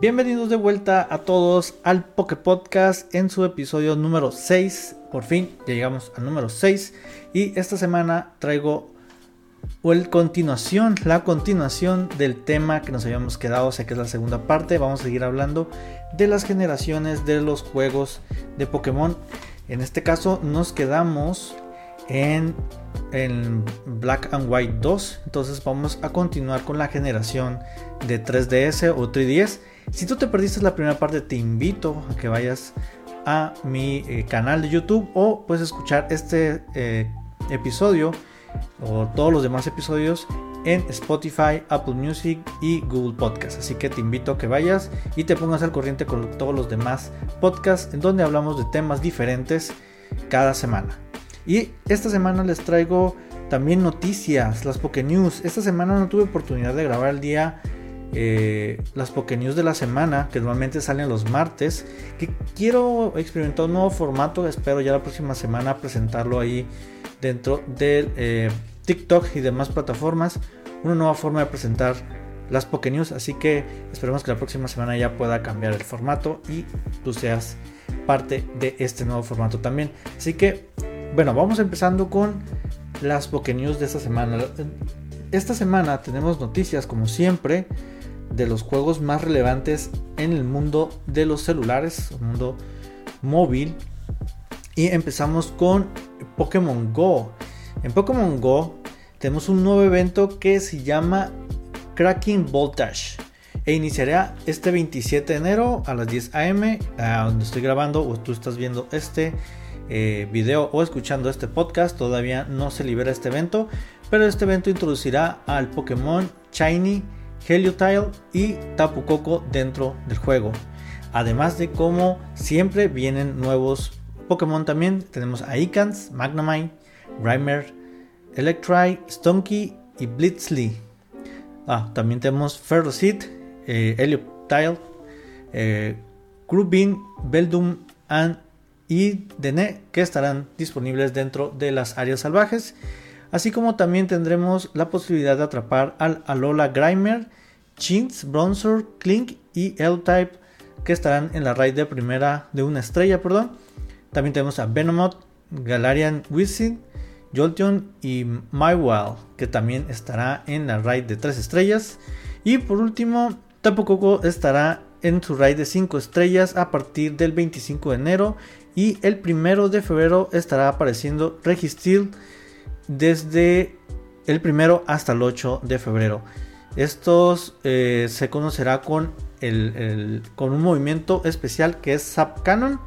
Bienvenidos de vuelta a todos al Poke Podcast en su episodio número 6. Por fin ya llegamos al número 6 y esta semana traigo el continuación, la continuación del tema que nos habíamos quedado, o sea que es la segunda parte. Vamos a seguir hablando de las generaciones de los juegos de Pokémon. En este caso nos quedamos en, en Black and White 2. Entonces vamos a continuar con la generación de 3DS o 3DS. Si tú te perdiste la primera parte, te invito a que vayas a mi eh, canal de YouTube o puedes escuchar este eh, episodio o todos los demás episodios en Spotify, Apple Music y Google Podcast. Así que te invito a que vayas y te pongas al corriente con todos los demás podcasts en donde hablamos de temas diferentes cada semana. Y esta semana les traigo también noticias, las Poké News. Esta semana no tuve oportunidad de grabar el día eh, las Poké News de la semana, que normalmente salen los martes. Que quiero experimentar un nuevo formato. Espero ya la próxima semana presentarlo ahí dentro del eh, TikTok y demás plataformas. Una nueva forma de presentar las Poké News. Así que esperemos que la próxima semana ya pueda cambiar el formato y tú seas parte de este nuevo formato también. Así que, bueno, vamos empezando con las Poké News de esta semana. Esta semana tenemos noticias como siempre de los juegos más relevantes en el mundo de los celulares, el mundo móvil. Y empezamos con Pokémon Go. En Pokémon Go tenemos un nuevo evento que se llama Cracking Voltage. E iniciará este 27 de enero a las 10 am, donde estoy grabando o tú estás viendo este eh, video o escuchando este podcast. Todavía no se libera este evento, pero este evento introducirá al Pokémon Shiny Heliotile y Tapu Koko dentro del juego. Además de como siempre vienen nuevos Pokémon también. Tenemos a Icans, Magnemite, Grimer, Electri, Stonky y Blitzly. Ah, también tenemos Ferrocid, eh, Helioptile, eh, Grubin, Beldum y Dene que estarán disponibles dentro de las áreas salvajes. Así como también tendremos la posibilidad de atrapar al Alola Grimer, Chintz, Bronzor, Clink y L-Type que estarán en la raid de primera de una estrella, perdón. También tenemos a Venomoth, Galarian Wizzing, Jolteon y Mywell que también estará en la raid de 3 estrellas. Y por último, Tapu estará en su raid de 5 estrellas a partir del 25 de enero y el primero de febrero estará apareciendo Registeel desde el primero hasta el 8 de febrero. Estos eh, se conocerá con, el, con un movimiento especial que es Zap Cannon.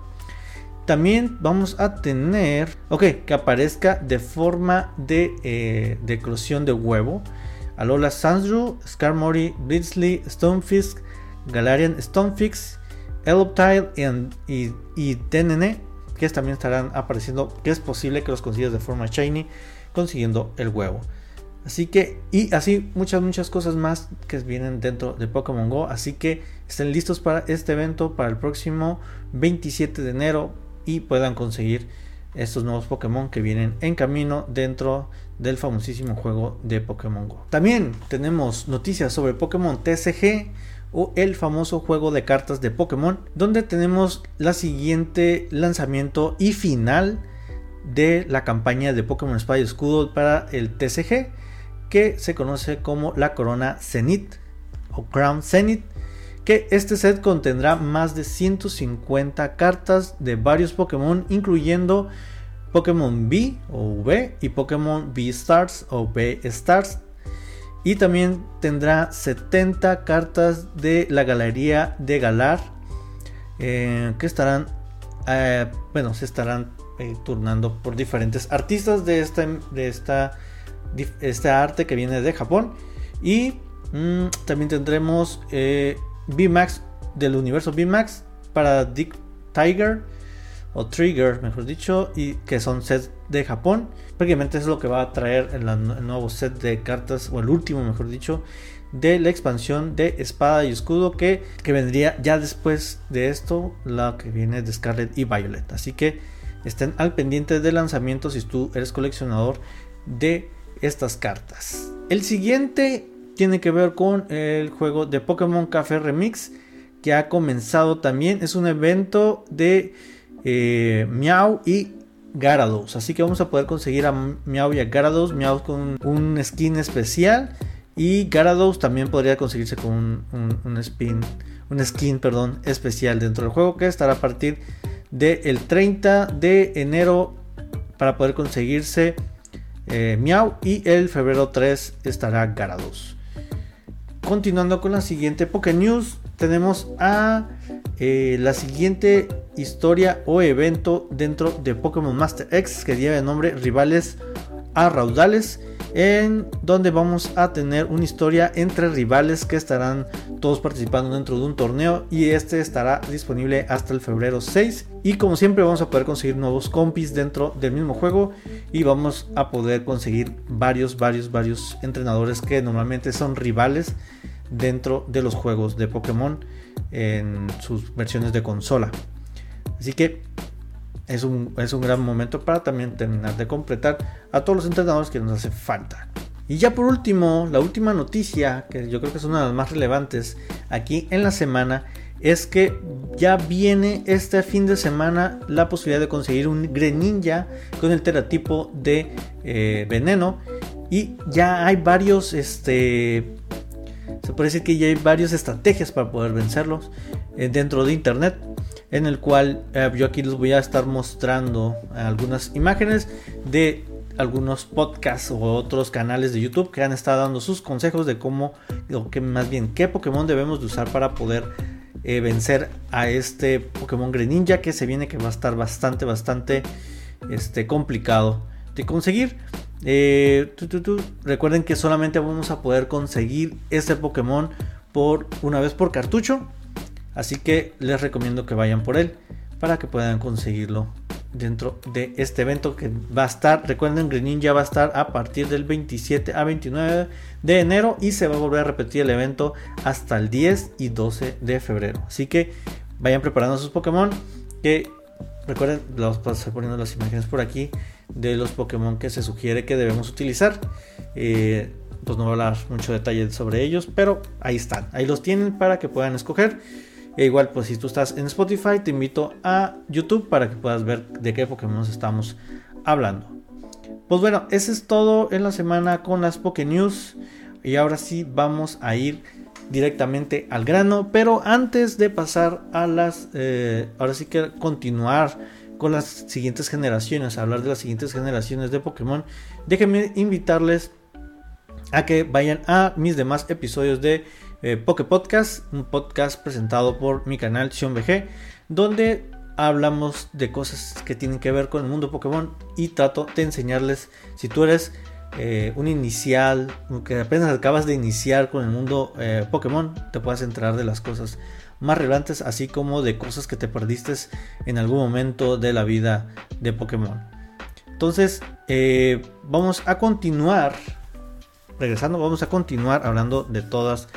También vamos a tener, ok, que aparezca de forma de, eh, de eclosión de huevo. Alola Sansru, Skarmory, Blitzly, Stonefisk, Galarian Stonefix, Eloptile y, y TNN, que también estarán apareciendo, que es posible que los consigas de forma shiny consiguiendo el huevo. Así que, y así muchas, muchas cosas más que vienen dentro de Pokémon Go. Así que estén listos para este evento para el próximo 27 de enero y puedan conseguir estos nuevos Pokémon que vienen en camino dentro del famosísimo juego de Pokémon Go. También tenemos noticias sobre Pokémon TCG o el famoso juego de cartas de Pokémon, donde tenemos la siguiente lanzamiento y final de la campaña de Pokémon Espada y Escudo para el TCG, que se conoce como la Corona Zenith o Crown Zenith, que este set contendrá más de 150 cartas de varios Pokémon, incluyendo Pokémon B o V y Pokémon B Stars o B Stars. Y también tendrá 70 cartas de la galería de Galar eh, que estarán, eh, bueno, se estarán eh, turnando por diferentes artistas de esta, de esta, este arte que viene de Japón. Y mm, también tendremos eh, VMAX del universo VMAX para Dick Tiger o Trigger, mejor dicho, y que son sets de Japón. Prácticamente es lo que va a traer el, el nuevo set de cartas, o el último, mejor dicho, de la expansión de Espada y Escudo que, que vendría ya después de esto, la que viene de Scarlet y Violet. Así que estén al pendiente de lanzamientos si tú eres coleccionador de estas cartas. El siguiente tiene que ver con el juego de Pokémon Café Remix que ha comenzado también. Es un evento de eh, y Garados. Así que vamos a poder conseguir a Miau y a Garados. Miau con un skin especial. Y Garados también podría conseguirse con un, un, spin, un skin perdón, especial dentro del juego que estará a partir del 30 de enero para poder conseguirse eh, Miau y el febrero 3 estará Garados. Continuando con la siguiente Poké News, tenemos a eh, la siguiente historia o evento dentro de Pokémon Master X que lleva el nombre Rivales a Raudales en donde vamos a tener una historia entre rivales que estarán todos participando dentro de un torneo y este estará disponible hasta el febrero 6 y como siempre vamos a poder conseguir nuevos compis dentro del mismo juego y vamos a poder conseguir varios varios varios entrenadores que normalmente son rivales dentro de los juegos de Pokémon en sus versiones de consola. Así que es un, es un gran momento para también terminar de completar a todos los entrenadores que nos hace falta. Y ya por último, la última noticia, que yo creo que es una de las más relevantes aquí en la semana, es que ya viene este fin de semana la posibilidad de conseguir un Greninja con el teratipo de eh, veneno. Y ya hay varios, este, se puede decir que ya hay varias estrategias para poder vencerlos eh, dentro de internet en el cual eh, yo aquí les voy a estar mostrando algunas imágenes de algunos podcasts o otros canales de YouTube que han estado dando sus consejos de cómo, o que más bien, qué Pokémon debemos de usar para poder eh, vencer a este Pokémon Greninja que se viene que va a estar bastante, bastante este, complicado de conseguir. Eh, Recuerden que solamente vamos a poder conseguir este Pokémon por una vez por cartucho Así que les recomiendo que vayan por él para que puedan conseguirlo dentro de este evento que va a estar, recuerden, Greninja va a estar a partir del 27 a 29 de enero y se va a volver a repetir el evento hasta el 10 y 12 de febrero. Así que vayan preparando sus Pokémon que recuerden, los a estar poniendo las imágenes por aquí de los Pokémon que se sugiere que debemos utilizar. Eh, pues no voy a hablar mucho detalle sobre ellos, pero ahí están, ahí los tienen para que puedan escoger. E igual, pues si tú estás en Spotify, te invito a YouTube para que puedas ver de qué Pokémon estamos hablando. Pues bueno, eso es todo en la semana con las Poké News. Y ahora sí vamos a ir directamente al grano. Pero antes de pasar a las... Eh, ahora sí que continuar con las siguientes generaciones. Hablar de las siguientes generaciones de Pokémon. Déjenme invitarles a que vayan a mis demás episodios de eh, Poke Podcast, un podcast presentado por mi canal Sion donde hablamos de cosas que tienen que ver con el mundo Pokémon y trato de enseñarles si tú eres eh, un inicial, que apenas acabas de iniciar con el mundo eh, Pokémon, te puedas enterar de las cosas más relevantes, así como de cosas que te perdiste en algún momento de la vida de Pokémon. Entonces, vamos a continuar, regresando, vamos a continuar hablando de todas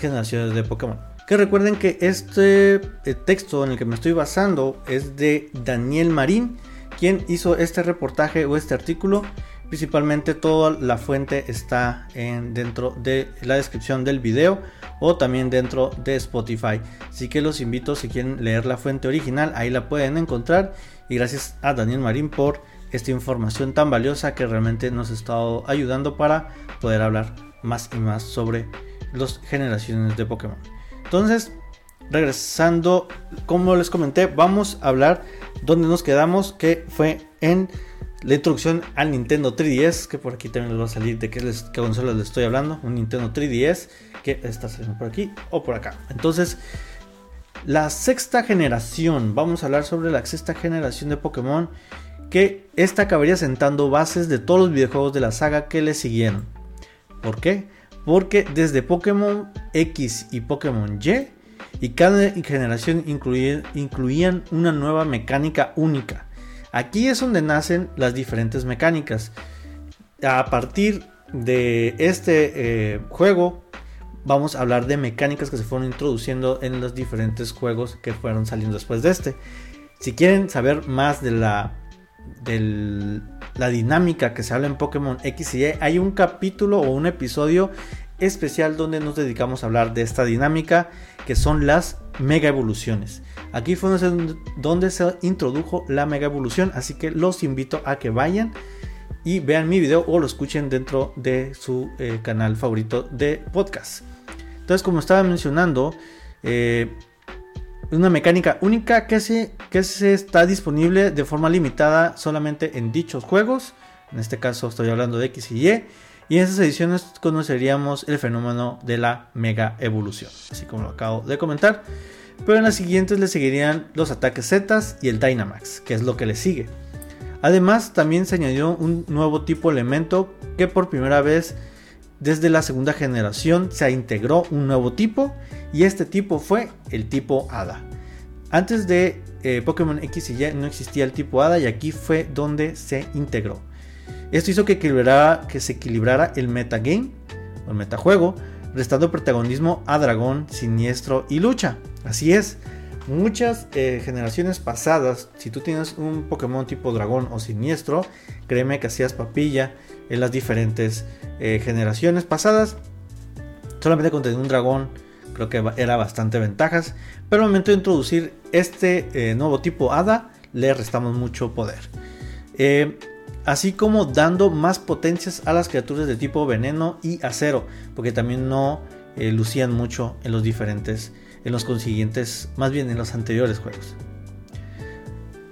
generaciones de Pokémon. Que recuerden que este eh, texto en el que me estoy basando es de Daniel Marín, quien hizo este reportaje o este artículo. Principalmente toda la fuente está en, dentro de la descripción del video o también dentro de Spotify. Así que los invito si quieren leer la fuente original, ahí la pueden encontrar. Y gracias a Daniel Marín por esta información tan valiosa que realmente nos ha estado ayudando para poder hablar más y más sobre las generaciones de Pokémon. Entonces, regresando, como les comenté, vamos a hablar donde nos quedamos, que fue en la introducción al Nintendo 3DS, que por aquí también les va a salir de qué, les, qué consola les estoy hablando, un Nintendo 3DS, que está saliendo por aquí o por acá. Entonces, la sexta generación, vamos a hablar sobre la sexta generación de Pokémon, que esta acabaría sentando bases de todos los videojuegos de la saga que le siguieron. ¿Por qué? Porque desde Pokémon X y Pokémon Y, y cada generación incluían, una nueva mecánica única. Aquí es donde nacen las diferentes mecánicas. A partir de este eh, juego vamos a hablar de mecánicas que se fueron introduciendo en los diferentes juegos que fueron saliendo después de este. Si quieren saber más de la, la dinámica que se habla en Pokémon X y Y, hay un capítulo o un episodio especial donde nos dedicamos a hablar de esta dinámica que son las mega evoluciones. Aquí fue donde se introdujo la mega evolución, así que los invito a que vayan y vean mi video o lo escuchen dentro de su eh, canal favorito de podcast. Entonces, como estaba mencionando, eh, una mecánica única que se, que se está disponible de forma limitada solamente en dichos juegos. En este caso estoy hablando de X y Y. Y en esas ediciones conoceríamos el fenómeno de la mega evolución, así como lo acabo de comentar. Pero en las siguientes le seguirían los ataques Z y el Dynamax, que es lo que le sigue. Además, también se añadió un nuevo tipo de elemento que por primera vez desde la segunda generación se integró un nuevo tipo y este tipo fue el tipo Hada. Antes de eh, Pokémon X y Y no existía el tipo Hada y aquí fue donde se integró. Esto hizo que, que se equilibrara el metagame o el metajuego, restando protagonismo a Dragón, Siniestro y Lucha. Así es, muchas eh, generaciones pasadas, si tú tienes un Pokémon tipo Dragón o Siniestro, créeme que hacías papilla en las diferentes eh, generaciones pasadas. Solamente con un dragón creo que era bastante ventajas, pero al momento de introducir este eh, nuevo tipo Hada le restamos mucho poder así como dando más potencias a las criaturas de tipo veneno y acero, porque también no eh, lucían mucho en los diferentes, en los consiguientes, más bien en los anteriores juegos.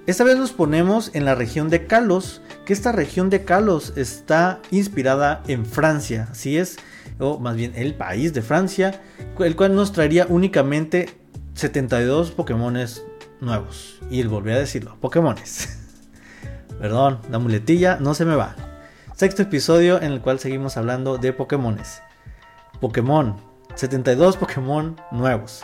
Esta vez nos ponemos en la región de Kalos, esta región de Kalos está inspirada en Francia, así es, o más bien el país de Francia, el cual nos traería únicamente 72 Pokémones nuevos. Y volví a decirlo, Pokémones. Perdón, la muletilla no se me va. Sexto episodio en el cual seguimos hablando de Pokémones. Pokémon, 72 Pokémon nuevos.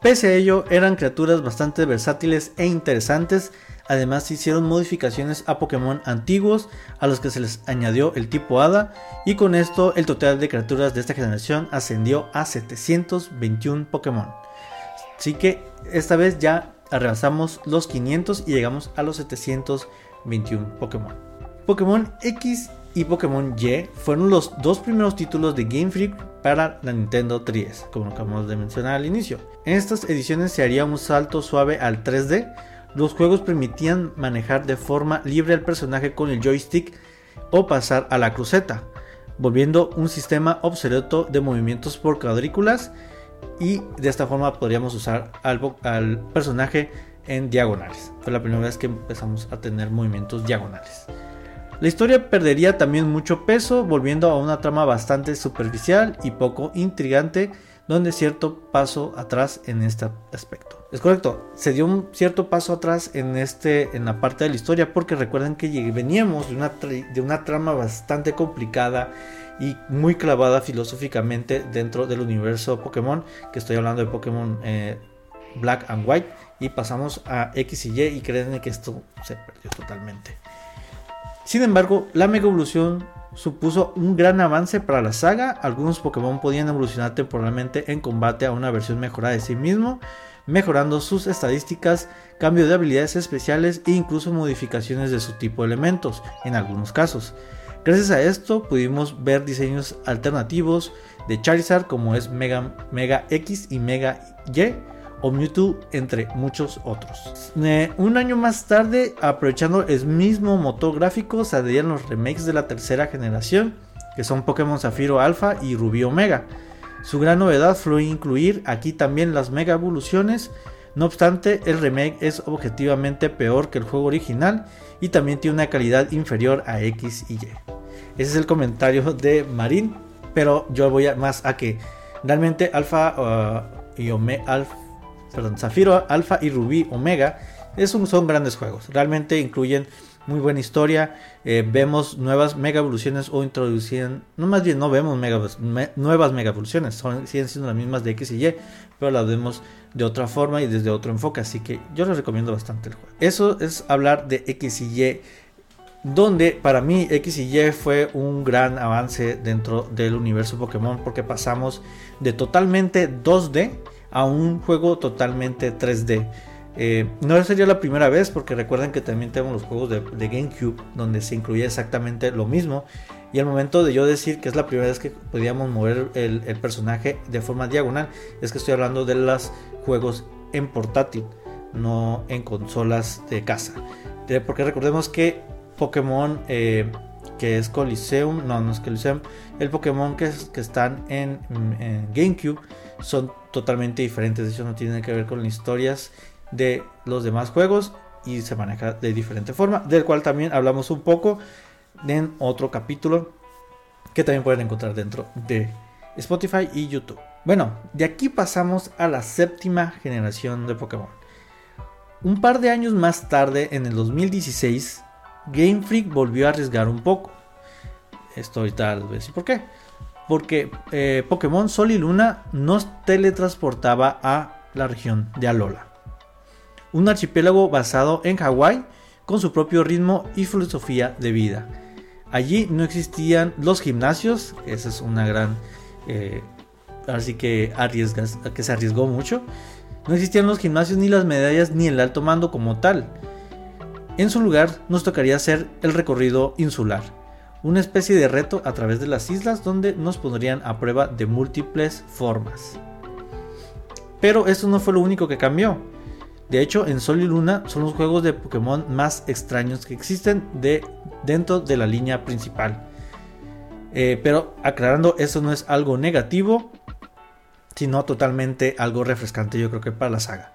Pese a ello, eran criaturas bastante versátiles e interesantes. Además, se hicieron modificaciones a Pokémon antiguos a los que se les añadió el tipo Hada. Y con esto, el total de criaturas de esta generación ascendió a 721 Pokémon. Así que esta vez ya rebasamos los 500 y llegamos a los 700 21 Pokémon. Pokémon X y Pokémon Y fueron los dos primeros títulos de Game Freak para la Nintendo 3DS, como acabamos de mencionar al inicio. En estas ediciones se haría un salto suave al 3D. Los juegos permitían manejar de forma libre al personaje con el joystick o pasar a la cruceta, volviendo un sistema obsoleto de movimientos por cuadrículas y de esta forma podríamos usar al, al personaje en diagonales. Fue la primera vez que empezamos a tener movimientos diagonales. La historia perdería también mucho peso, volviendo a una trama bastante superficial y poco intrigante, donde cierto paso atrás en este aspecto. Es correcto, se dio un cierto paso atrás en, este, en la parte de la historia, porque recuerden que veníamos de una, de una trama bastante complicada y muy clavada filosóficamente dentro del universo Pokémon, que estoy hablando de Pokémon eh, Black and White y pasamos a X y Y y creen que esto se perdió totalmente. Sin embargo, la Mega Evolución supuso un gran avance para la saga. Algunos Pokémon podían evolucionar temporalmente en combate a una versión mejorada de sí mismo, mejorando sus estadísticas, cambio de habilidades especiales e incluso modificaciones de su tipo de elementos en algunos casos. Gracias a esto pudimos ver diseños alternativos de Charizard como es Mega, Mega X y Mega Y o Mewtwo, entre muchos otros. Un año más tarde, aprovechando el mismo motor gráfico, saldrían los remakes de la tercera generación, que son Pokémon Zafiro Alpha y Rubí Omega. Su gran novedad fue incluir aquí también las mega evoluciones, no obstante el remake es objetivamente peor que el juego original y también tiene una calidad inferior a X y Y. Ese es el comentario de Marín, pero yo voy más a que realmente Alpha uh, y Omega, Alpha perdón, Zafiro, Alpha y Rubí Omega es son grandes juegos. Realmente incluyen muy buena historia. Eh, vemos nuevas mega evoluciones o introducían, no más bien no vemos nuevas mega evoluciones, son, siguen siendo las mismas de X y Y, pero las vemos de otra forma y desde otro enfoque. Así que yo les recomiendo bastante el juego. Eso es hablar de X y Y. Donde para mí X y Y fue un gran avance dentro del universo Pokémon porque pasamos de totalmente 2D a un juego totalmente 3D. Eh, no sería la primera vez porque recuerden que también tenemos los juegos de, GameCube donde se incluía exactamente lo mismo Y al momento de yo decir que es la primera vez que podíamos mover el, personaje de forma diagonal, es que estoy hablando de los juegos en portátil, no en consolas de casa. Porque recordemos que Pokémon, eh, que es Coliseum, no, no es Coliseum, el Pokémon que, que están en, en, GameCube son totalmente diferentes. De hecho, no tienen que ver con las historias de los demás juegos y se maneja de diferente forma, del cual también hablamos un poco en otro capítulo que también pueden encontrar dentro de Spotify y YouTube. Bueno, de aquí pasamos a la séptima generación de Pokémon. Un par de años más tarde, en el 2016, Game Freak volvió a arriesgar un poco. Esto ahorita les voy a decir por qué. Porque eh, Pokémon Sol y Luna nos teletransportaba a la región de Alola. Un archipiélago basado en Hawái con su propio ritmo y filosofía de vida Allí no existían los gimnasios, esa es una gran... Eh, así que que se arriesgó mucho. No existían los gimnasios ni las medallas ni el alto mando como tal. En su lugar nos tocaría hacer el recorrido insular, una especie de reto a través de las islas donde nos pondrían a prueba de múltiples formas. Pero esto no fue lo único que cambió. De hecho, en Sol y Luna son los juegos de Pokémon más extraños que existen de, dentro de la línea principal. Eh, pero aclarando, eso no es algo negativo, sino totalmente algo refrescante yo creo que para la saga.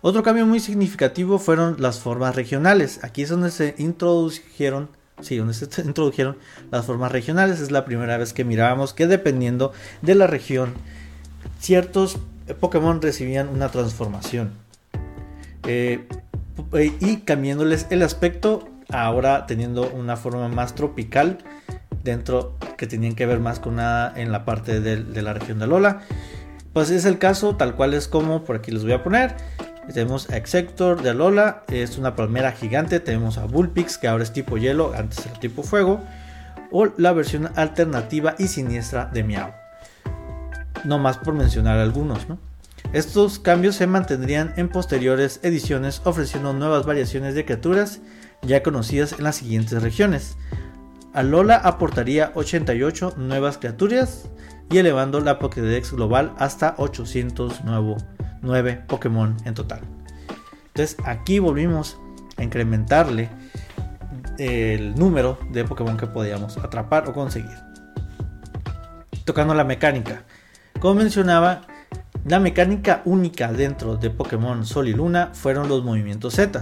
Otro cambio muy significativo fueron las formas regionales. Aquí es donde se introdujeron, sí, donde se introdujeron las formas regionales. Es la primera vez que mirábamos que dependiendo de la región, ciertos Pokémon recibían una transformación. Eh, y cambiándoles el aspecto, ahora teniendo una forma más tropical dentro que tenían que ver más con nada en la parte de, la región de Lola. Pues es el caso, tal cual es como por aquí les voy a poner. Tenemos a Exector de Alola, es una palmera gigante. Tenemos a Bullpix, que ahora es tipo hielo, antes era tipo fuego. O la versión alternativa y siniestra de Miau. No más por mencionar algunos, ¿no? Estos cambios se mantendrían en posteriores ediciones ofreciendo nuevas variaciones de criaturas ya conocidas en las siguientes regiones. Alola aportaría 88 nuevas criaturas y elevando la Pokédex global hasta 809 Pokémon en total. Entonces aquí volvimos a incrementarle el número de Pokémon que podíamos atrapar o conseguir. Tocando la mecánica. Como mencionaba, la mecánica única dentro de Pokémon Sol y Luna fueron los movimientos Z,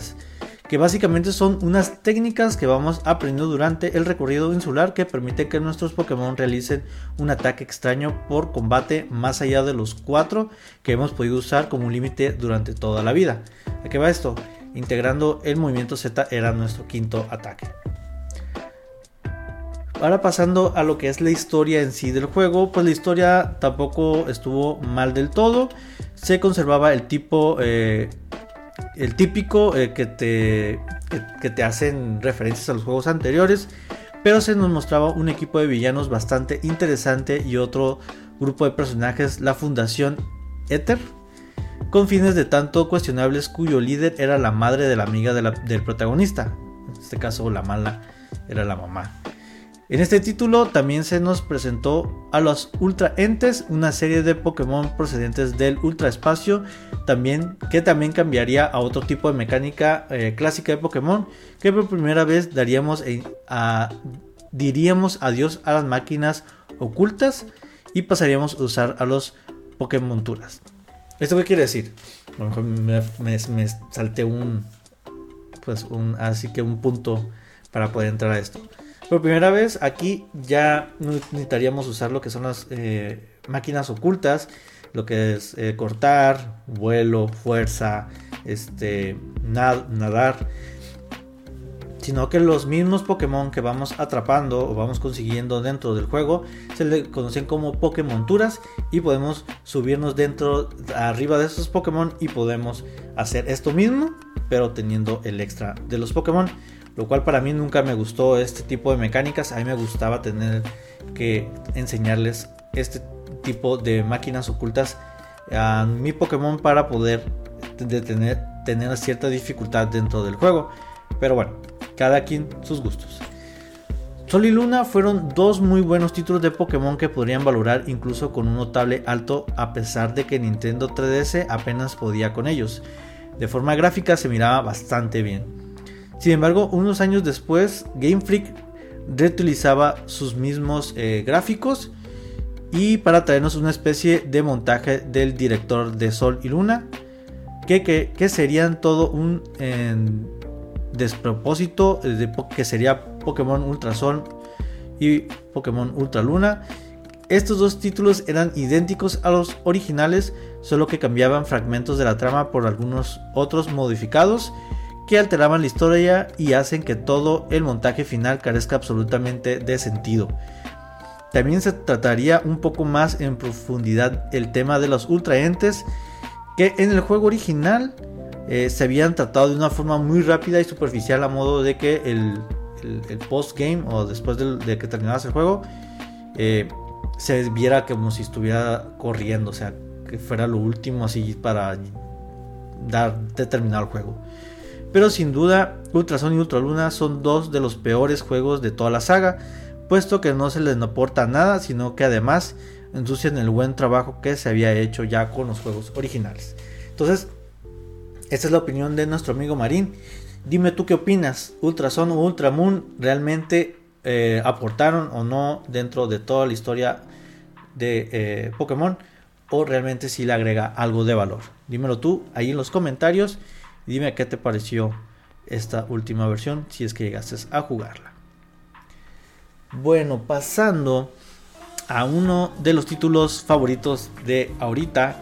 que básicamente son unas técnicas que vamos aprendiendo durante el recorrido insular que permite que nuestros Pokémon realicen un ataque extraño por combate más allá de los cuatro que hemos podido usar como límite durante toda la vida. ¿A qué va esto? Integrando el movimiento Z era nuestro quinto ataque. Ahora pasando a lo que es la historia en sí del juego, pues la historia tampoco estuvo mal del todo. Se conservaba el tipo, eh, el típico eh, que, te, que, te hacen referencias a los juegos anteriores, pero se nos mostraba un equipo de villanos bastante interesante y otro grupo de personajes, la Fundación Ether, con fines de tanto cuestionables cuyo líder era la madre de la amiga del protagonista. En este caso la mala era la mamá. En este título también se nos presentó a los Ultra Entes, una serie de Pokémon procedentes del Ultra Espacio, también, que también cambiaría a otro tipo de mecánica eh, clásica de Pokémon, que por primera vez daríamos a, diríamos adiós a las máquinas ocultas y pasaríamos a usar a los Pokémon monturas. ¿Esto qué quiere decir? me, me, me salté un, pues un, así que un punto para poder entrar a esto. Por primera vez aquí ya necesitaríamos usar lo que son las eh, máquinas ocultas, lo que es eh, cortar, vuelo, fuerza, este, nadar, sino que los mismos Pokémon que vamos atrapando o vamos consiguiendo dentro del juego se le conocen como Pokémonturas y podemos subirnos dentro arriba de esos Pokémon y podemos hacer esto mismo pero teniendo el extra de los Pokémon lo cual para mí nunca me gustó este tipo de mecánicas. A mí me gustaba tener que enseñarles este tipo de máquinas ocultas a mi Pokémon para poder tener, tener cierta dificultad dentro del juego. Pero bueno, cada quien sus gustos. Sol y Luna fueron dos muy buenos títulos de Pokémon que podrían valorar incluso con un notable alto a pesar de que Nintendo 3DS apenas podía con ellos. De forma gráfica se miraba bastante bien. Sin embargo, unos años después, Game Freak reutilizaba sus mismos eh, gráficos y para traernos una especie de montaje del director de Sol y Luna que, que, serían todo un despropósito de, que sería Pokémon Ultra Sol y Pokémon Ultra Luna. Estos dos títulos eran idénticos a los originales, solo que cambiaban fragmentos de la trama por algunos otros modificados que alteraban la historia y hacen que todo el montaje final carezca absolutamente de sentido. También se trataría un poco más en profundidad el tema de los ultraentes que en el juego original eh, se habían tratado de una forma muy rápida y superficial a modo de que el, post game o después de, que terminabas el juego eh, se viera como si estuviera corriendo, o sea, que fuera lo último así para dar terminar el juego. Pero sin duda, Ultrason y Ultraluna son dos de los peores juegos de toda la saga, puesto que no se les aporta nada, sino que además ensucian el buen trabajo que se había hecho ya con los juegos originales. Entonces, esta es la opinión de nuestro amigo Marín. Dime tú qué opinas. Ultrason o Ultramoon realmente eh, aportaron o no dentro de toda la historia de eh, Pokémon o realmente si le agrega algo de valor. Dímelo tú ahí en los comentarios dime qué te pareció esta última versión si es que llegaste a jugarla. Bueno, pasando a uno de los títulos favoritos de ahorita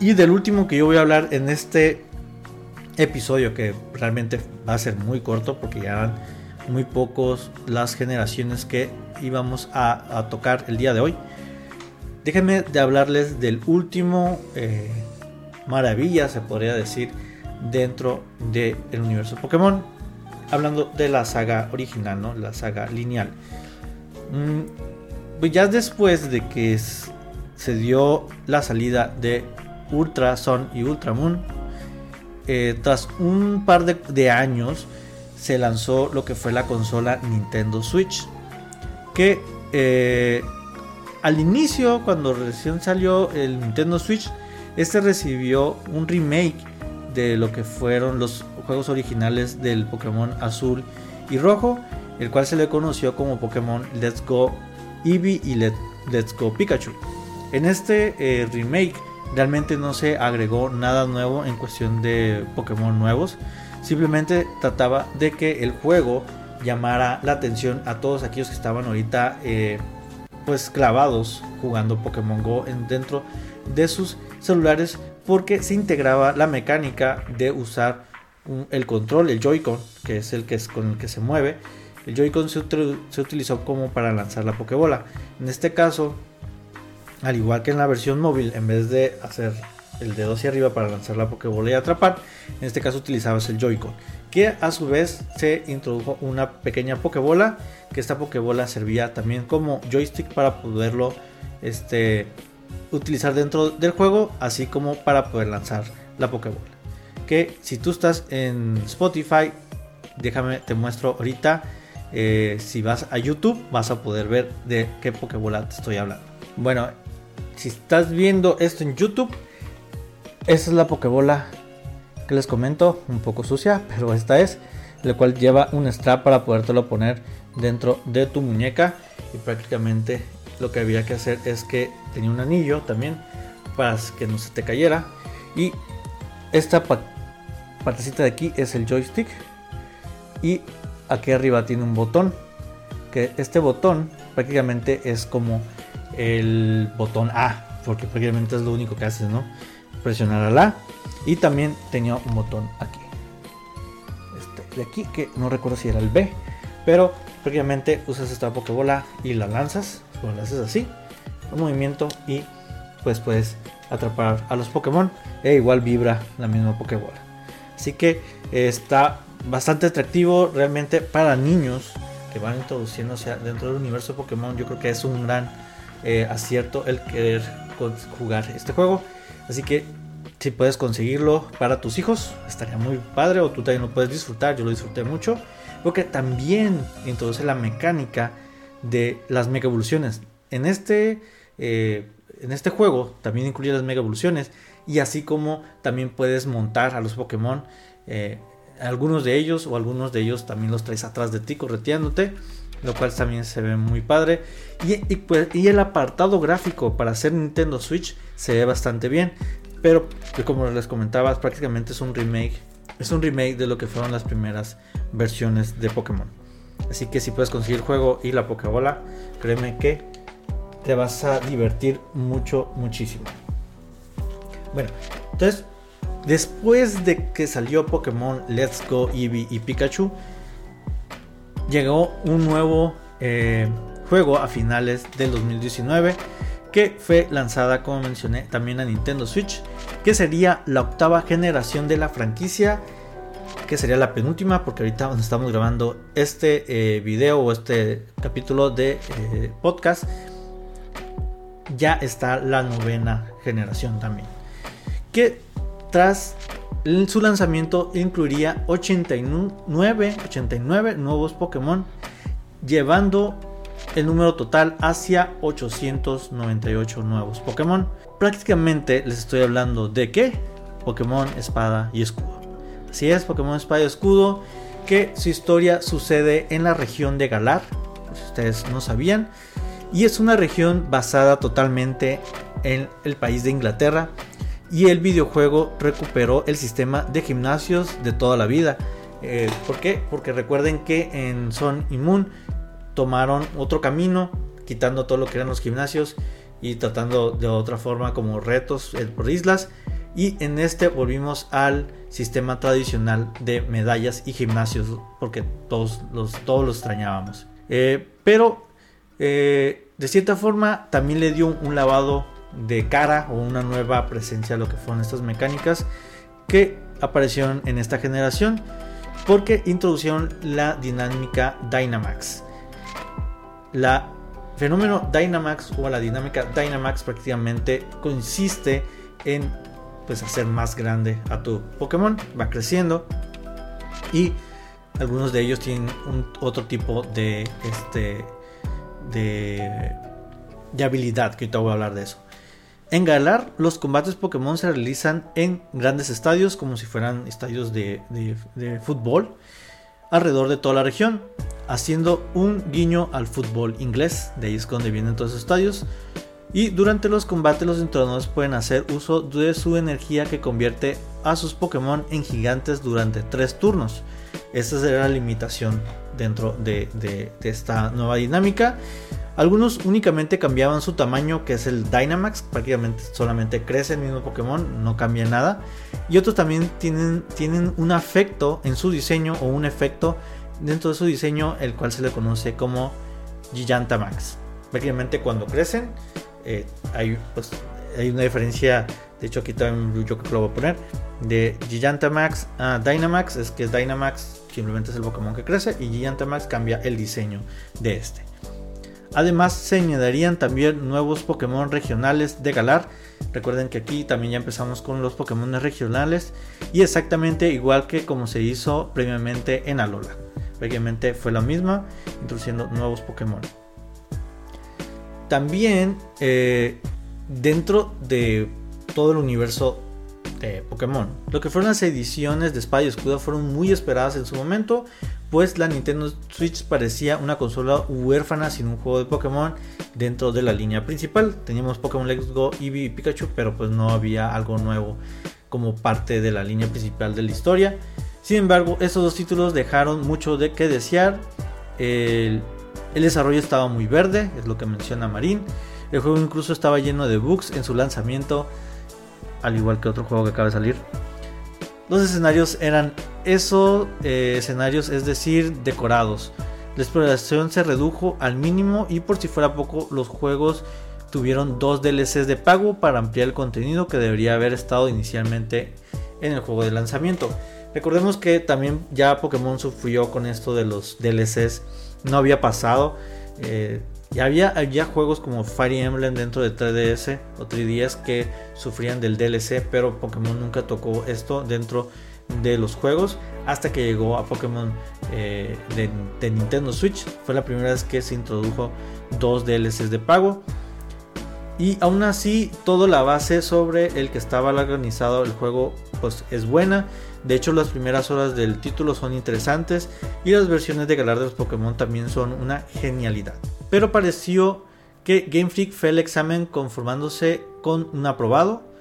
y del último que yo voy a hablar en este episodio que realmente va a ser muy corto porque ya eran muy pocos las generaciones que íbamos a, tocar el día de hoy. Déjenme de hablarles del último eh, maravilla, se podría decir, dentro del universo Pokémon. Hablando de la saga original, ¿no? La saga lineal. Mm, pues ya después de que se dio la salida de Ultra Sun y Ultra Moon, eh, tras un par de, años se lanzó lo que fue la consola Nintendo Switch. Que eh, al inicio, cuando recién salió el Nintendo Switch, este recibió un remake de lo que fueron los juegos originales del Pokémon azul y rojo, el cual se le conoció como Pokémon Let's Go Eevee y Let's Go Pikachu. En este eh, remake realmente no se agregó nada nuevo en cuestión de Pokémon nuevos, simplemente trataba de que el juego llamara la atención a todos aquellos que estaban ahorita eh, pues clavados jugando Pokémon Go en, dentro de sus celulares porque se integraba la mecánica de usar el control, el Joy-Con, que es el que es con el que se mueve. El Joy-Con se, utilizó como para lanzar la Pokébola. En este caso, al igual que en la versión móvil, en vez de hacer el dedo hacia arriba para lanzar la Pokébola y atrapar, en este caso utilizabas el Joy-Con, que a su vez se introdujo una pequeña Pokébola, que esta Pokébola servía también como joystick para poderlo este, utilizar dentro del juego, así como para poder lanzar la Pokébola. Que si tú estás en Spotify, déjame, te muestro ahorita. Eh, si vas a YouTube, vas a poder ver de qué Pokébola te estoy hablando. Bueno, si estás viendo esto en YouTube, esta es la Pokébola que les comento, un poco sucia, pero esta es, la cual lleva un strap para podértelo poner dentro de tu muñeca y prácticamente lo que había que hacer es que tenía un anillo también para que no se te cayera. Y esta partecita de aquí es el joystick. Y aquí arriba tiene un botón que este botón prácticamente es como el botón A porque prácticamente es lo único que haces no presionar a. Y también tenía un botón aquí. Este de aquí que no recuerdo si era el B pero prácticamente usas esta pokebola y la lanzas lo haces así, un movimiento y pues puedes atrapar a los Pokémon e igual vibra la misma Pokébola. Así que está bastante atractivo realmente para niños que van introduciéndose dentro del universo Pokémon. Yo creo que es un gran eh, acierto el querer jugar este juego. Así que si puedes conseguirlo para tus hijos, estaría muy padre o tú también lo puedes disfrutar. Yo lo disfruté mucho. porque también introduce la mecánica de las mega evoluciones. En este, eh, en este juego también incluye las mega evoluciones y así como también puedes montar a los Pokémon. Eh, algunos de ellos o algunos de ellos también los traes atrás de ti correteándote lo cual también se ve muy padre y, pues, y el apartado gráfico para hacer Nintendo Switch se ve bastante bien pero como les comentaba prácticamente es un remake es un remake de lo que fueron las primeras versiones de Pokémon así que si puedes conseguir el juego y la Pokébola créeme que te vas a divertir mucho muchísimo. Bueno entonces Después de que salió Pokémon Let's Go Eevee y Pikachu, llegó un nuevo eh, juego a finales del 2019 que fue lanzada, como mencioné, también a Nintendo Switch, que sería la octava generación de la franquicia, que sería la penúltima, porque ahorita estamos grabando este eh, video o este capítulo de eh, podcast, ya está la novena generación también. Que tras su lanzamiento incluiría 89, 89 nuevos Pokémon, llevando el número total hacia 898 nuevos Pokémon. Prácticamente les estoy hablando de qué? Pokémon Espada y Escudo. Así es, Pokémon Espada y Escudo, que su historia sucede en la región de Galar, si ustedes no sabían, y es una región basada totalmente en el país de Inglaterra, y el videojuego recuperó el sistema de gimnasios de toda la vida. Eh, ¿Por qué? Porque recuerden que en Son Moon tomaron otro camino, quitando todo lo que eran los gimnasios y tratando de otra forma como retos eh, por islas. Y en este volvimos al sistema tradicional de medallas y gimnasios, porque todos los, todos los extrañábamos. Eh, pero de cierta forma también le dio un lavado de cara o una nueva presencia a lo que fueron estas mecánicas que aparecieron en esta generación porque introducieron la dinámica Dynamax. La fenómeno Dynamax o la dinámica Dynamax prácticamente consiste en pues hacer más grande a tu Pokémon, va creciendo y algunos de ellos tienen otro tipo de este de, de habilidad que ahorita voy a hablar de eso. En Galar, los combates Pokémon se realizan en grandes estadios, como si fueran estadios de, fútbol, alrededor de toda la región, haciendo un guiño al fútbol inglés, de ahí es donde vienen todos los estadios. Y durante los combates los entrenadores pueden hacer uso de su energía que convierte a sus Pokémon en gigantes durante tres turnos. Esta será la limitación dentro de esta nueva dinámica. Algunos únicamente cambiaban su tamaño, que es el Dynamax, prácticamente solamente crece el mismo Pokémon, no cambia nada. Y otros también tienen, tienen un efecto en su diseño o un efecto dentro de su diseño, el cual se le conoce como Gigantamax. Prácticamente cuando crecen, eh, hay, pues, hay una diferencia. De hecho, aquí también yo que lo voy a poner de Gigantamax a Dynamax. Es que Dynamax simplemente es el Pokémon que crece y Gigantamax cambia el diseño de este. Además se añadirían también nuevos Pokémon regionales de Galar. Recuerden que aquí también ya empezamos con los Pokémon regionales y exactamente igual que como se hizo previamente en Alola. Previamente fue la misma, introduciendo nuevos Pokémon. También eh, dentro de todo el universo de Pokémon, lo que fueron las ediciones de Espada y Escudo fueron muy esperadas en su momento pues la Nintendo Switch parecía una consola huérfana sin un juego de Pokémon dentro de la línea principal. Teníamos Pokémon Let's Go, Eevee y Pikachu, pero pues no había algo nuevo como parte de la línea principal de la historia. Sin embargo, esos dos títulos dejaron mucho de que desear. El, el desarrollo estaba muy verde, es lo que menciona Marín. El juego incluso estaba lleno de bugs en su lanzamiento, al igual que otro juego que acaba de salir. Los escenarios eran esos eh, escenarios, es decir, decorados. La exploración se redujo al mínimo y por si fuera poco, los juegos tuvieron dos DLCs de pago para ampliar el contenido que debería haber estado inicialmente en el juego de lanzamiento. Recordemos que también ya Pokémon sufrió con esto de los DLCs, no había pasado. Eh, y había, juegos como Fire Emblem dentro de 3DS o 3DS que sufrían del DLC, pero Pokémon nunca tocó esto dentro de los juegos hasta que llegó a Pokémon eh, de, Nintendo Switch. Fue la primera vez que se introdujo dos DLCs de pago. Y aún así, toda la base sobre el que estaba organizado el juego pues es buena. De hecho, las primeras horas del título son interesantes y las versiones de Galar de los Pokémon también son una genialidad. Pero pareció que Game Freak fue el examen conformándose con un aprobado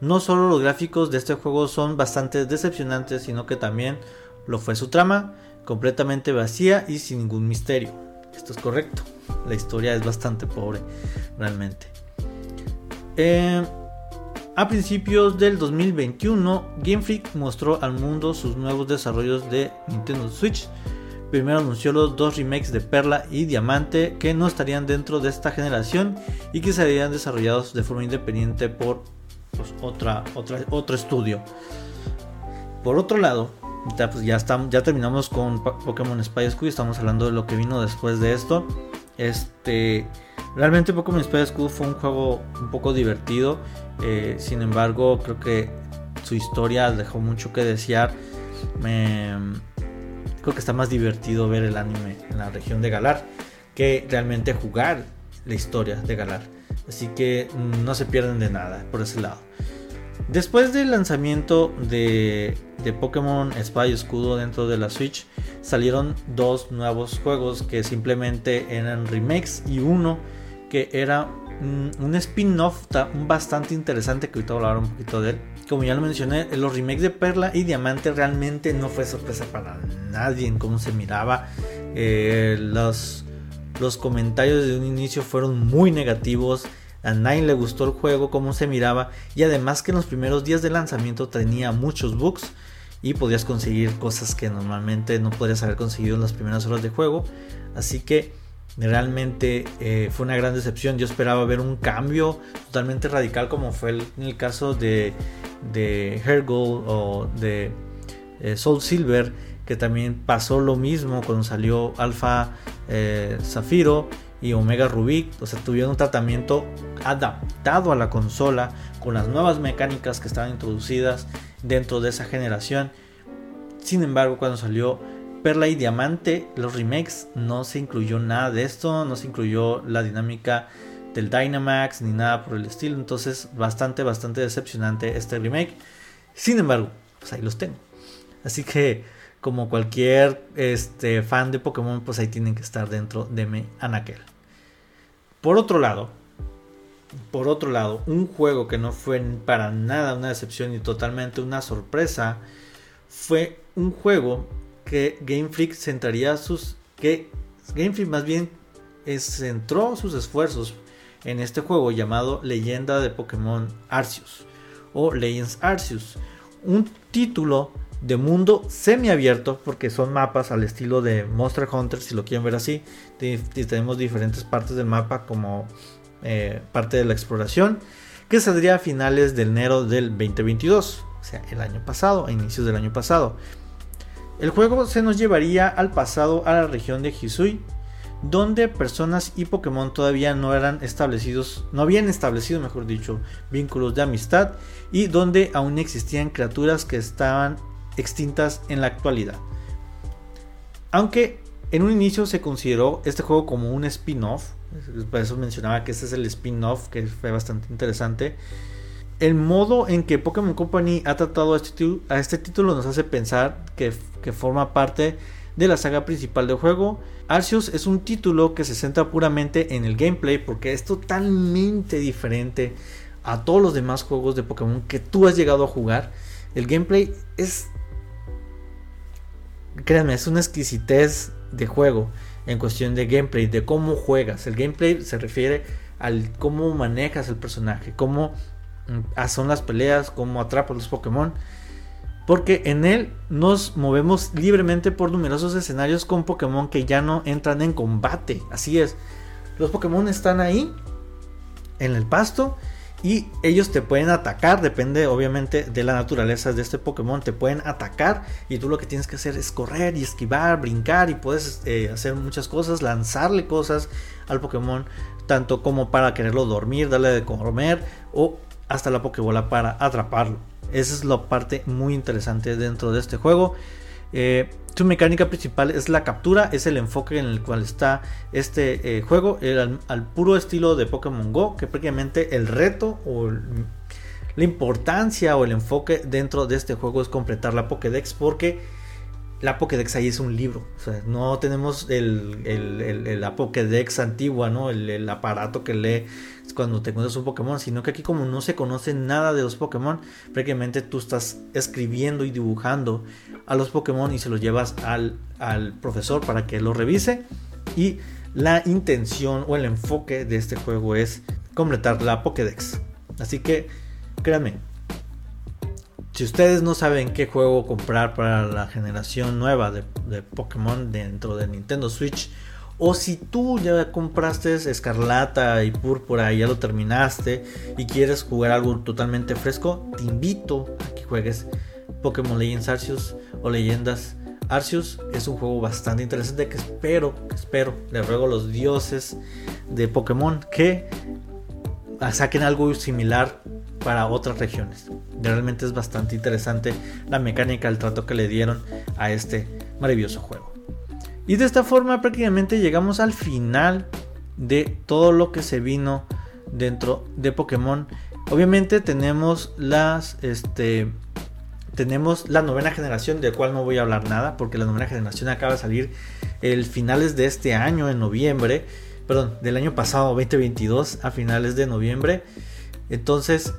no solo los gráficos de este juego son bastante decepcionantes, sino que también lo fue su trama, completamente vacía y sin ningún misterio. Esto es correcto, la historia es bastante pobre, realmente. Eh, a principios del 2021, Game Freak mostró al mundo sus nuevos desarrollos de Nintendo Switch. Primero anunció los dos remakes de Perla y Diamante que no estarían dentro de esta generación y que serían desarrollados de forma independiente por pues, otro estudio. Por otro lado, ya, pues, estamos, ya terminamos con Pokémon Spy School. Estamos hablando de lo que vino después de esto. Este, realmente Pokémon Spy School fue un juego un poco divertido. Eh, sin embargo, creo que su historia dejó mucho que desear. Me, creo que está más divertido ver el anime en la región de Galar que realmente jugar la historia de Galar. Así que no se pierden de nada por ese lado. Después del lanzamiento de, Pokémon Espada y Escudo dentro de la Switch, salieron dos nuevos juegos que simplemente eran remakes y uno que era un spin-off bastante interesante que ahorita voy a hablar un poquito de él. Como ya lo mencioné, los remakes de Perla y Diamante realmente no fue sorpresa para nadie en cómo se miraba. Eh, los, los comentarios de un inicio fueron muy negativos a nadie le gustó el juego, cómo se miraba y además que en los primeros días de lanzamiento tenía muchos bugs y podías conseguir cosas que normalmente no podrías haber conseguido en las primeras horas de juego. Así que realmente eh, fue una gran decepción. Yo esperaba ver un cambio totalmente radical como fue en el caso de, de Hergold o de eh, Soul Silver, que también pasó lo mismo cuando salió Alpha eh, Zafiro y Omega Rubik, o sea, tuvieron un tratamiento adaptado a la consola con las nuevas mecánicas que estaban introducidas dentro de esa generación. Sin embargo, cuando salió Perla y Diamante, los remakes no se incluyó nada de esto, no se incluyó la dinámica del Dynamax ni nada por el estilo, entonces bastante, bastante decepcionante este remake. Sin embargo, pues ahí los tengo. Así que como cualquier este, fan de Pokémon, pues ahí tienen que estar dentro de mi anaquel. Por otro lado, por otro lado, un juego que no fue para nada una decepción y totalmente una sorpresa fue un juego que Game Freak centraría sus que más bien centró sus esfuerzos en este juego llamado Leyenda de Pokémon Arceus o Legends Arceus, un título de mundo semiabierto, porque son mapas al estilo de Monster Hunter, si lo quieren ver así. Tenemos diferentes partes del mapa como eh, parte de la exploración, que saldría a finales de enero del 2022, o sea, el año pasado, a inicios del año pasado. El juego se nos llevaría al pasado a la región de Hisui, donde personas y Pokémon todavía no eran establecidos, no habían establecido, mejor dicho, vínculos de amistad y donde aún existían criaturas que estaban extintas en la actualidad. Aunque en un inicio se consideró este juego como un spin-off, por eso mencionaba que este es el spin-off, que fue bastante interesante. El modo en que Pokémon Company ha tratado a este, a este título nos hace pensar que, forma parte de la saga principal del juego. Arceus es un título que se centra puramente en el gameplay porque es totalmente diferente a todos los demás juegos de Pokémon que tú has llegado a jugar. El gameplay es créanme, es una exquisitez de juego en cuestión de gameplay, de cómo juegas. El gameplay se refiere al cómo manejas el personaje, cómo son las peleas, cómo atrapas los Pokémon. Porque en él nos movemos libremente por numerosos escenarios con Pokémon que ya no entran en combate. Así es. Los Pokémon están ahí, en el pasto, y ellos te pueden atacar, depende obviamente de la naturaleza de este Pokémon, te pueden atacar y tú lo que tienes que hacer es correr y esquivar, brincar y puedes eh, hacer muchas cosas, lanzarle cosas al Pokémon, tanto como para quererlo dormir, darle de comer o hasta la Pokébola para atraparlo. Esa es la parte muy interesante dentro de este juego. Eh, su mecánica principal es la captura, es el enfoque en el cual está este eh, juego, al, puro estilo de Pokémon Go, que prácticamente el reto o la importancia o el enfoque dentro de este juego es completar la Pokédex porque la Pokédex ahí es un libro. No tenemos el, la Pokédex antigua, ¿no? El, aparato que lee cuando te encuentras un Pokémon, sino que aquí como no se conoce nada de los Pokémon, prácticamente tú estás escribiendo y dibujando a los Pokémon y se los llevas al, al profesor para que lo revise. Y la intención o el enfoque de este juego es completar la Pokédex. Así que, créanme, si ustedes no saben qué juego comprar para la generación nueva de, Pokémon dentro de Nintendo Switch, o si tú ya compraste Escarlata y Púrpura y ya lo terminaste y quieres jugar algo totalmente fresco, te invito a que juegues Pokémon Legends Arceus o Leyendas Arceus. Es un juego bastante interesante que espero, espero, le ruego a los dioses de Pokémon que saquen algo similar para otras regiones. Realmente es bastante interesante la mecánica, el trato que le dieron a este maravilloso juego. Y de esta forma prácticamente llegamos al final de todo lo que se vino dentro de Pokémon. Obviamente tenemos las este tenemos la novena generación del cual no voy a hablar nada porque la novena generación acaba de salir el finales de este año en noviembre, perdón, del año pasado 2022 a finales de noviembre. Entonces,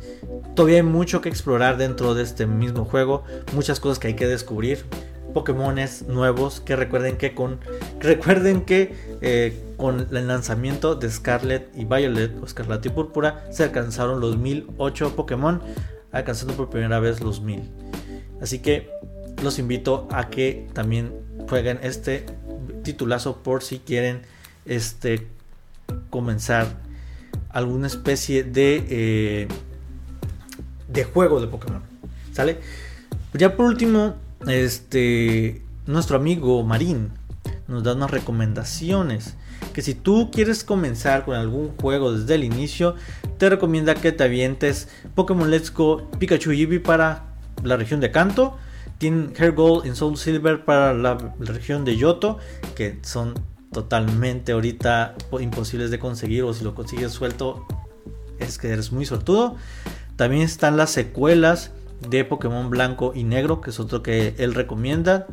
todavía hay mucho que explorar dentro de este mismo juego, muchas cosas que hay que descubrir, Pokémones nuevos que recuerden que con recuerden que eh, con el lanzamiento de Scarlet y Violet o Scarlet y Púrpura se alcanzaron los 1008 Pokémon, alcanzando por primera vez los 1000. Así que los invito a que también jueguen este titulazo por si quieren este comenzar alguna especie de, eh, de juego de Pokémon. ¿Sale? Ya por último, este, nuestro amigo Marín nos da unas recomendaciones. Que si tú quieres comenzar con algún juego desde el inicio, te recomienda que te avientes Pokémon Let's Go Pikachu Eevee para la región de Kanto. Tiene Hair Gold y Soul Silver para la, la región de Yoto, que son totalmente ahorita imposibles de conseguir o si lo consigues suelto es que eres muy sortudo. También están las secuelas de Pokémon Blanco y Negro, que es otro que él recomienda.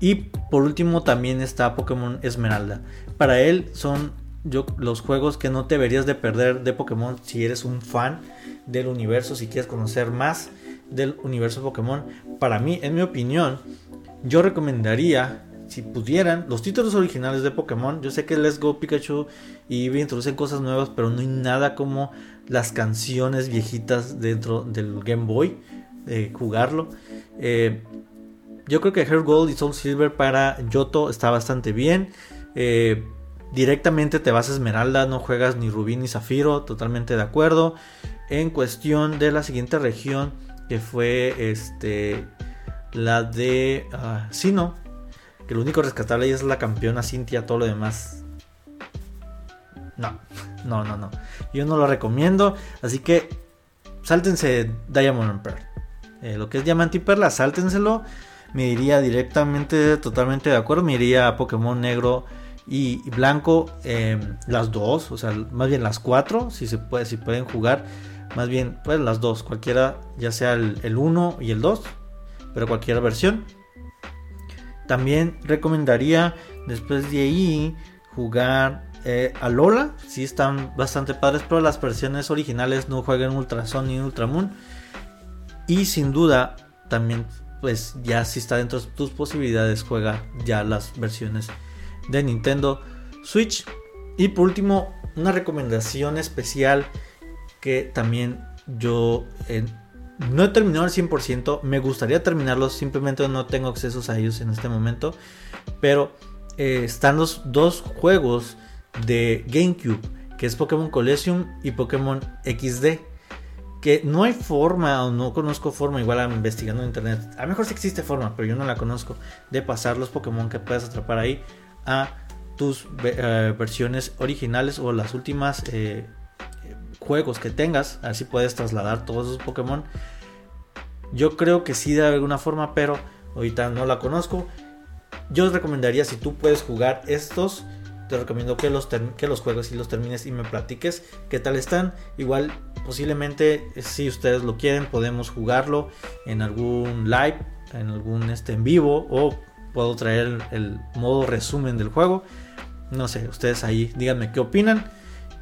Y por último también está Pokémon Esmeralda. Para él son yo, los juegos que no deberías de perder de Pokémon si eres un fan del universo, si quieres conocer más del universo Pokémon. Para mí, en mi opinión, yo recomendaría si pudieran, los títulos originales de Pokémon, yo sé que Let's Go Pikachu y Eevee introducen cosas nuevas, pero no hay nada como las canciones viejitas dentro del Game Boy, de jugarlo. Eh, yo creo que Hair Gold y Soul Silver para Yoto está bastante bien. Eh, directamente te vas a Esmeralda, no juegas ni Rubí ni Zafiro, totalmente de acuerdo. En cuestión de la siguiente región, que fue este la de uh, Sino, que lo único rescatable es la campeona Cintia, todo lo demás. No, no, no, no. Yo no lo recomiendo. Así que sáltense Diamond and Pearl. Eh, lo que es Diamante y Perla, sáltenselo. Me iría directamente, totalmente de acuerdo. Me iría a Pokémon negro y, blanco. Em, las dos, o sea, más bien las cuatro. Si se puede, si pueden jugar. Más bien, pues las dos. Cualquiera, ya sea el 1 y el 2. Pero cualquier versión. También recomendaría después de ahí jugar eh, a Lola. Si están bastante padres, pero las versiones originales no jueguen Ultra Sun ni Ultra Moon. Y sin duda, también, pues ya si está dentro de tus posibilidades, juega ya las versiones de Nintendo Switch. Y por último, una recomendación especial que también yo no he terminado al 100%, me gustaría terminarlos, simplemente no tengo accesos a ellos en este momento. Pero eh, están los dos juegos de GameCube, que es Pokémon Collection y Pokémon XD. Que no hay forma, o no conozco forma, igual investigando en internet. A lo mejor sí existe forma, pero yo no la conozco, de pasar los Pokémon que puedes atrapar ahí a tus eh, versiones originales o las últimas eh, juegos que tengas, así puedes trasladar todos esos Pokémon. Yo creo que sí de alguna forma, pero ahorita no la conozco. Yo os recomendaría si tú puedes jugar estos, te recomiendo que los, que los juegues y los termines y me platiques qué tal están. Igual posiblemente si ustedes lo quieren podemos jugarlo en algún live, en algún este en vivo o puedo traer el, modo resumen del juego. No sé, ustedes ahí díganme qué opinan.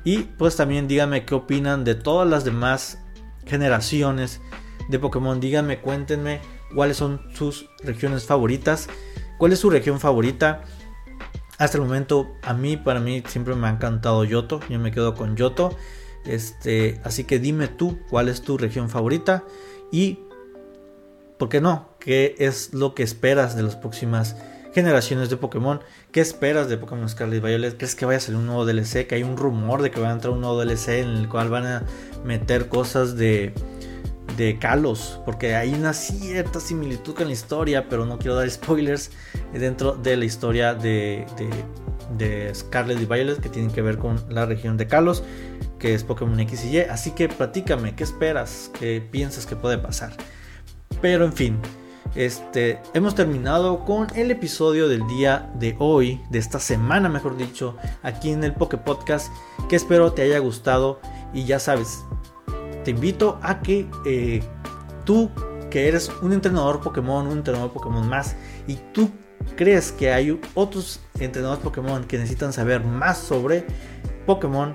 Y pues también díganme qué opinan de todas las demás generaciones de Pokémon. Díganme, cuéntenme cuáles son sus regiones favoritas. ¿Cuál es su región favorita? Hasta el momento, a mí, para mí, siempre me ha encantado Yoto. Yo me quedo con Yoto. Este, así que dime tú cuál es tu región favorita y, ¿por qué no? ¿Qué es lo que esperas de las próximas generaciones de Pokémon? ¿Qué esperas de Pokémon Scarlet y Violet? ¿Crees que vaya a salir un nuevo DLC? Que hay un rumor de que va a entrar un nuevo DLC en el cual van a meter cosas de, de Kalos, porque hay una cierta similitud con la historia, pero no quiero dar spoilers dentro de la historia de, de, Scarlet y Violet que tienen que ver con la región de Kalos, que es Pokémon X y Y. Así que platícame, ¿qué esperas? ¿Qué piensas que puede pasar? Pero en fin, este, hemos terminado con el episodio del día de hoy, de esta semana mejor dicho, aquí en el Poké Podcast, que espero te haya gustado y ya sabes, te invito a que eh, tú que eres un entrenador Pokémon, un entrenador Pokémon más, y tú crees que hay otros entrenadores Pokémon que necesitan saber más sobre Pokémon,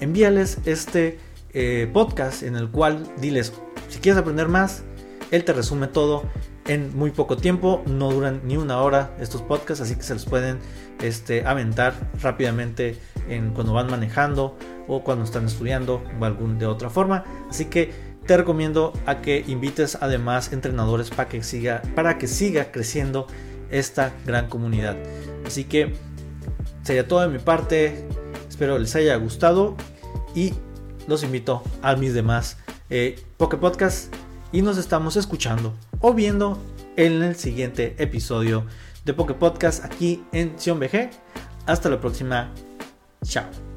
envíales este eh, podcast en el cual diles, si quieres aprender más, él te resume todo en muy poco tiempo, no duran ni una hora estos podcasts, así que se los pueden este, aventar rápidamente en, cuando van manejando o cuando están estudiando o algún de otra forma. Así que te recomiendo a que invites además entrenadores para que siga, para que siga creciendo esta gran comunidad. Así que sería todo de mi parte. Espero les haya gustado y los invito a mis demás eh, Poké y nos estamos escuchando o viendo en el siguiente episodio de Poké Podcast aquí en Sion BG. Hasta la próxima. Chao.